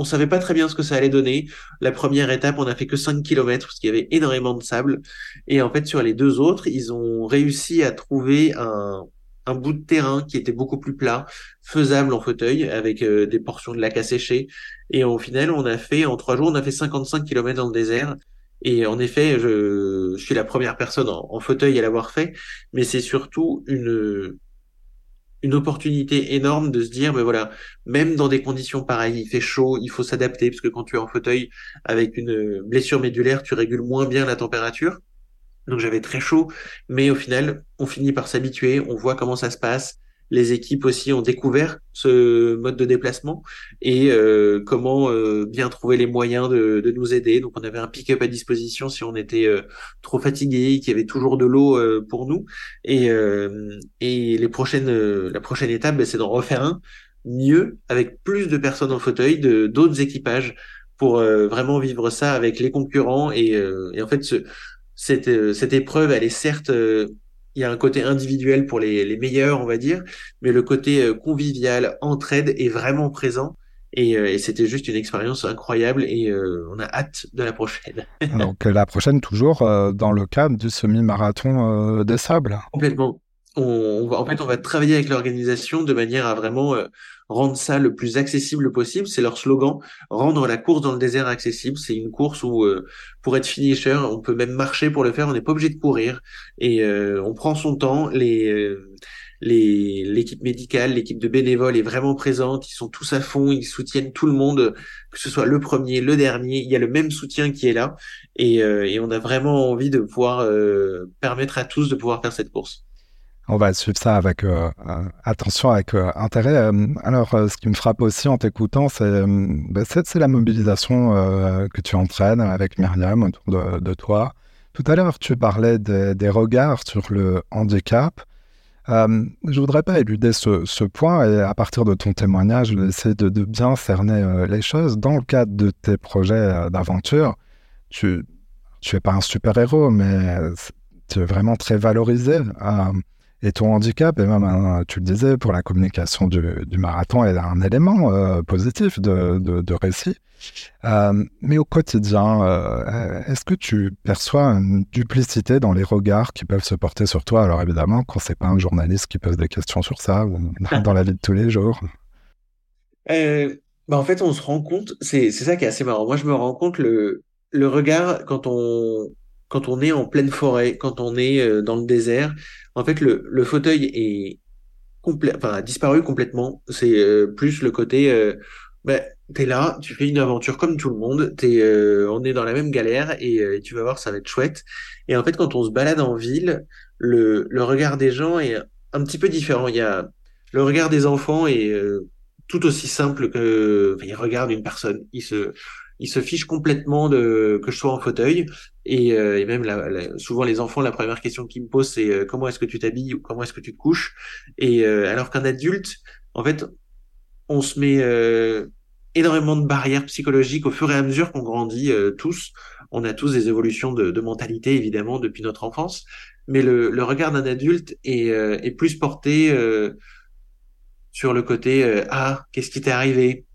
on savait pas très bien ce que ça allait donner. La première étape, on a fait que 5 km parce qu'il y avait énormément de sable. Et en fait, sur les deux autres, ils ont réussi à trouver un, bout de terrain qui était beaucoup plus plat, faisable en fauteuil, avec euh, des portions de lac à sécher. Et au final, on a fait, en trois jours, on a fait 55 km dans le désert. Et en effet, je, suis la première personne en fauteuil à l'avoir fait, mais c'est surtout une, une opportunité énorme de se dire, mais voilà, même dans des conditions pareilles, il fait chaud, il faut s'adapter, parce que quand tu es en fauteuil avec une blessure médulaire, tu régules moins bien la température. Donc j'avais très chaud, mais au final, on finit par s'habituer, on voit comment ça se passe, les équipes aussi ont découvert ce mode de déplacement et euh, comment euh, bien trouver les moyens de, nous aider. Donc on avait un pick-up à disposition si on était euh, trop fatigué, qu'il y avait toujours de l'eau pour nous. Et, et les prochaines, la prochaine étape, ben, c'est d'en refaire un mieux avec plus de personnes en fauteuil, de d'autres équipages pour vraiment vivre ça avec les concurrents. Et, et en fait, ce, cette, cette épreuve, elle est certes il y a un côté individuel pour les, les, meilleurs, on va dire, mais le côté euh, convivial, entraide est vraiment présent. Et, euh, et c'était juste une expérience incroyable et euh, on a hâte de la prochaine. [laughs] Donc la prochaine toujours dans le cadre du semi-marathon des sables. Complètement. On, en fait, on va travailler avec l'organisation de manière à vraiment rendre ça le plus accessible possible. C'est leur slogan, rendre la course dans le désert accessible. C'est une course où, euh, pour être finisher, on peut même marcher pour le faire. On n'est pas obligé de courir et euh, on prend son temps. Les euh, les l'équipe médicale, l'équipe de bénévoles est vraiment présente. Ils sont tous à fond. Ils soutiennent tout le monde, que ce soit le premier, le dernier. Il y a le même soutien qui est là et on a vraiment envie de pouvoir permettre à tous de pouvoir faire cette course. On va suivre ça avec euh, euh, attention, avec euh, intérêt. alors, ce qui me frappe aussi en t'écoutant, c'est bah, la mobilisation que tu entraînes avec Myriam autour de, toi. Tout à l'heure, tu parlais des, regards sur le handicap. je voudrais pas éluder ce, point et à partir de ton témoignage, essayer de, de bien cerner les choses. Dans le cadre de tes projets d'aventure, tu, tu es pas un super-héros, mais tu es vraiment très valorisé. Et ton handicap, et même, hein, tu le disais, pour la communication du, marathon, est un élément euh, positif de, de, récit. Euh, mais au quotidien, euh, est-ce que tu perçois une duplicité dans les regards qui peuvent se porter sur toi? Alors évidemment, quand c'est pas un journaliste qui pose des questions sur ça, dans la vie de tous les jours. bah en fait, on se rend compte, c'est ça qui est assez marrant. Moi, je me rends compte le, le regard quand on, quand on est en pleine forêt, quand on est dans le désert, en fait, le, fauteuil est complet, disparu complètement. C'est euh, plus le côté, euh, ben, t'es là, tu fais une aventure comme tout le monde, t'es, euh, on est dans la même galère et, tu vas voir, ça va être chouette. Et en fait, quand on se balade en ville, le, le regard des gens est un petit peu différent. Il y a le regard des enfants est tout aussi simple que, enfin, ils regardent une personne, ils se, ils se fichent complètement de que je sois en fauteuil. Et, euh, même souvent les enfants, la première question qu'ils me posent, c'est euh, comment est-ce que tu t'habilles ou comment est-ce que tu te couches? Et euh, alors qu'un adulte, en fait, on se met énormément de barrières psychologiques au fur et à mesure qu'on grandit tous. On a tous des évolutions de, de, mentalité évidemment depuis notre enfance, mais le, regard d'un adulte est, est, plus porté sur le côté ah qu'est-ce qui t'est arrivé?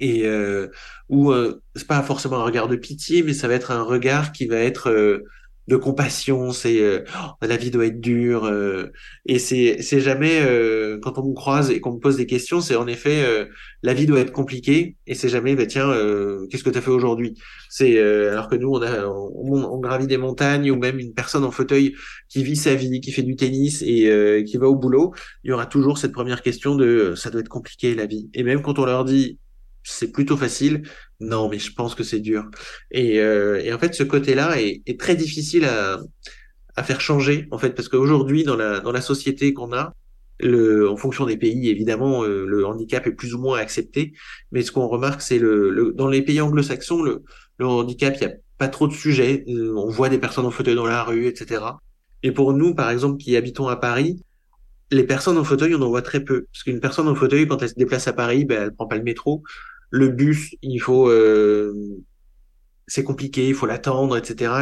Et euh, où euh, c'est pas forcément un regard de pitié, mais ça va être un regard qui va être euh, de compassion. C'est euh, oh, la vie doit être dure, euh, et c'est c'est jamais quand on me croise et qu'on me pose des questions, c'est en effet la vie doit être compliquée, et c'est jamais bah tiens qu'est-ce que tu as fait aujourd'hui? C'est alors que nous on a on, on, gravit des montagnes ou même une personne en fauteuil qui vit sa vie, qui fait du tennis et qui va au boulot, il y aura toujours cette première question de ça doit être compliqué la vie. Et même quand on leur dit c'est plutôt facile. Non, mais je pense que c'est dur. Et, euh, et, en fait, ce côté-là est, est, très difficile à, à, faire changer, en fait, parce qu'aujourd'hui, dans la, dans la société qu'on a, le, en fonction des pays, évidemment, euh, le handicap est plus ou moins accepté. Mais ce qu'on remarque, c'est le, le, dans les pays anglo-saxons, le, le handicap, il n'y a pas trop de sujets. Euh, on voit des personnes en fauteuil dans la rue, etc. Et pour nous, par exemple, qui habitons à Paris, les personnes en fauteuil, on en voit très peu. Parce qu'une personne en fauteuil, quand elle se déplace à Paris, ben, elle prend pas le métro. Le bus, il faut, euh, c'est compliqué, il faut l'attendre, etc.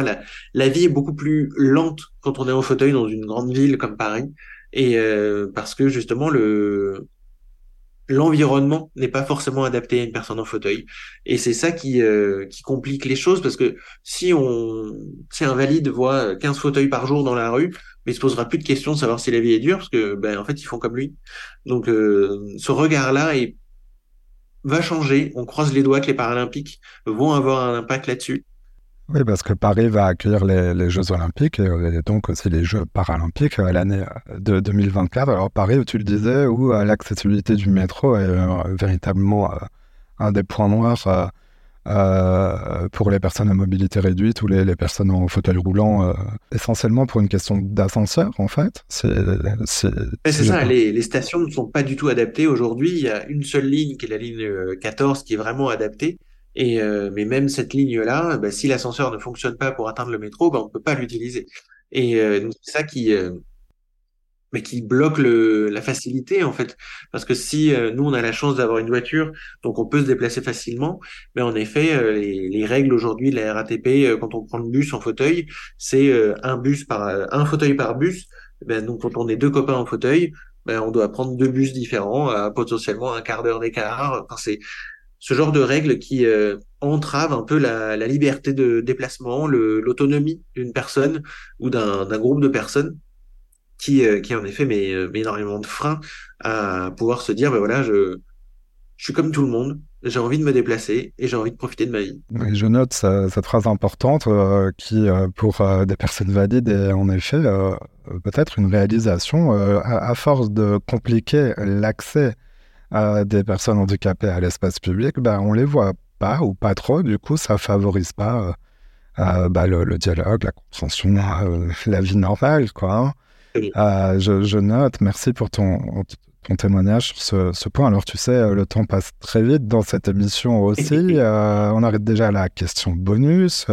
La, vie est beaucoup plus lente quand on est en fauteuil dans une grande ville comme Paris, et euh, parce que justement le l'environnement n'est pas forcément adapté à une personne en fauteuil, et c'est ça qui euh, qui complique les choses parce que si on si un valide voit 15 fauteuils par jour dans la rue, mais il se posera plus de questions de savoir si la vie est dure parce que ben en fait ils font comme lui. Donc ce regard-là est va changer. On croise les doigts que les Paralympiques vont avoir un impact là-dessus. Oui, parce que Paris va accueillir les, Jeux Olympiques et, donc aussi les Jeux Paralympiques à l'année euh, de 2024. Alors Paris, tu le disais, où euh, l'accessibilité du métro est euh, véritablement un des points noirs euh, pour les personnes à mobilité réduite ou les, personnes en fauteuil roulant, euh, essentiellement pour une question d'ascenseur, en fait. C'est ça, les, les, stations ne sont pas du tout adaptées aujourd'hui. Il y a une seule ligne qui est la ligne 14 euh, qui est vraiment adaptée. Et mais même cette ligne-là, bah, si l'ascenseur ne fonctionne pas pour atteindre le métro, bah, on peut pas l'utiliser. Et c'est ça qui mais qui bloque le, la facilité en fait. Parce que si euh, nous on a la chance d'avoir une voiture, donc on peut se déplacer facilement, mais en effet euh, les, les, règles aujourd'hui de la RATP euh, quand on prend le bus en fauteuil, c'est un bus par un fauteuil par bus. Ben, donc quand on est deux copains en fauteuil, ben, on doit prendre deux bus différents à potentiellement un quart d'heure d'écart. Enfin, c'est ce genre de règles qui entrave un peu la, la liberté de déplacement, l'autonomie d'une personne ou d'un groupe de personnes qui, euh, qui en effet met, euh, met, énormément de freins à pouvoir se dire, ben voilà, je, je suis comme tout le monde, j'ai envie de me déplacer et j'ai envie de profiter de ma vie. je note cette phrase importante euh, qui, pour des personnes valides, est en effet peut-être une réalisation. À, force de compliquer l'accès des personnes handicapées à l'espace public, ben, on les voit pas ou pas trop. Du coup, ça favorise pas bah, le, le, dialogue, la compréhension, la vie normale, quoi. Euh, je, note, merci pour ton, ton témoignage sur ce, point. Alors, tu sais, euh, le temps passe très vite dans cette émission aussi. [laughs] Euh, on arrête déjà la question bonus.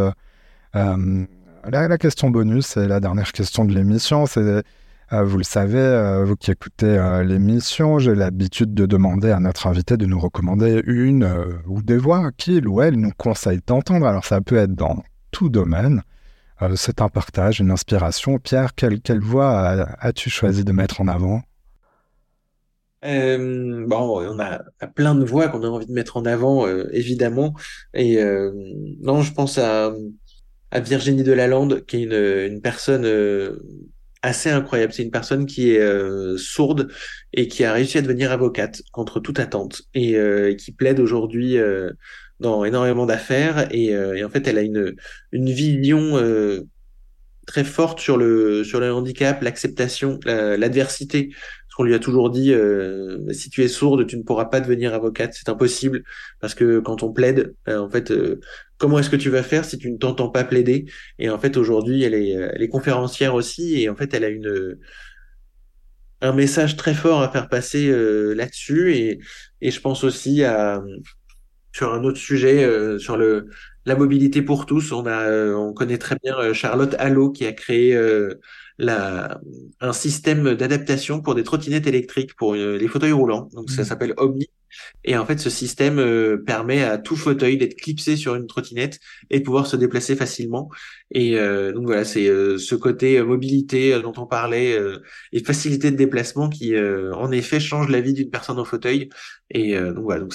la, question bonus, c'est la dernière question de l'émission. C'est, vous le savez, vous qui écoutez l'émission, j'ai l'habitude de demander à notre invité de nous recommander une ou des voix qu'il ou elle nous conseille d'entendre. Alors, ça peut être dans tout domaine. C'est un partage, une inspiration. Pierre, quelle, quelle voix as-tu choisi de mettre en avant? Euh, bon, on a, plein de voix qu'on a envie de mettre en avant, euh, évidemment. Et euh, non, je pense à, Virginie Delalande, qui est une, personne euh, assez incroyable. C'est une personne qui est euh, sourde et qui a réussi à devenir avocate contre toute attente et qui plaide aujourd'hui dans énormément d'affaires. Et, et, en fait, elle a une, une vision très forte sur le sur le handicap, l'acceptation, l'adversité. Qu'on lui a toujours dit, euh, si tu es sourde, tu ne pourras pas devenir avocate, c'est impossible, parce que quand on plaide, euh, en fait, euh, comment est-ce que tu vas faire si tu ne t'entends pas plaider? Et en fait, aujourd'hui, elle est, elle est conférencière aussi, et en fait, elle a une un message très fort à faire passer là-dessus, et, et je pense aussi à sur un autre sujet, sur le la mobilité pour tous. On a, on connaît très bien Charlotte Allo qui a créé la, un système d'adaptation pour des trottinettes électriques pour euh, les fauteuils roulants. Donc ça mmh. s'appelle Omni. Et en fait, ce système euh, permet à tout fauteuil d'être clipsé sur une trottinette et de pouvoir se déplacer facilement. Et euh, donc voilà, c'est ce côté mobilité dont on parlait et facilité de déplacement qui, en effet, change la vie d'une personne en fauteuil. Et donc voilà, donc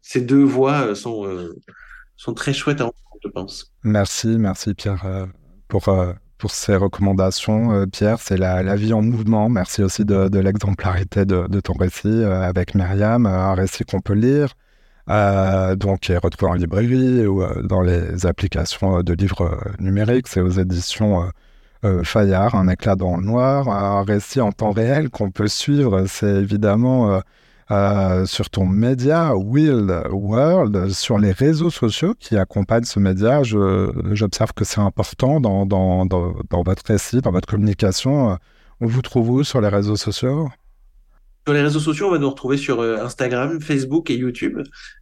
ces deux voies sont sont très chouettes à entendre, je pense. Merci, merci Pierre pour pour ces recommandations, euh, Pierre. C'est la, vie en mouvement. Merci aussi de, l'exemplarité de, ton récit euh, avec Myriam, euh, un récit qu'on peut lire, donc qui est retrouvé en librairie ou dans les applications de livres numériques. C'est aux éditions Fayard, Un éclat dans le noir, un récit en temps réel qu'on peut suivre. C'est évidemment sur ton média Wild World, sur les réseaux sociaux qui accompagnent ce média. J'observe que c'est important dans, dans, dans, dans, votre récit, dans votre communication. On vous trouve où sur les réseaux sociaux? Sur les réseaux sociaux, on va nous retrouver sur euh, Instagram, Facebook et YouTube.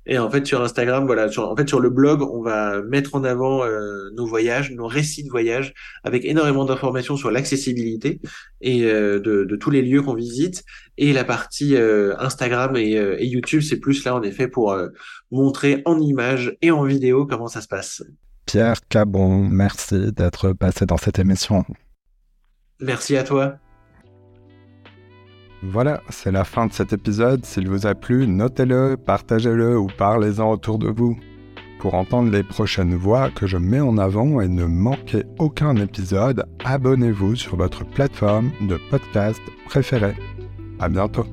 Et en fait, sur Instagram, voilà, sur, en fait, sur le blog, on va mettre en avant euh, nos voyages, nos récits de voyage, avec énormément d'informations sur l'accessibilité et euh, de, de, tous les lieux qu'on visite. Et la partie Instagram et, et YouTube, c'est plus là, en effet, pour montrer en images et en vidéo comment ça se passe. Pierre Cabon, merci d'être passé dans cette émission. Merci à toi. Voilà, c'est la fin de cet épisode. S'il vous a plu, notez-le, partagez-le ou parlez-en autour de vous. Pour entendre les prochaines voix que je mets en avant et ne manquer aucun épisode, abonnez-vous sur votre plateforme de podcast préférée. À bientôt.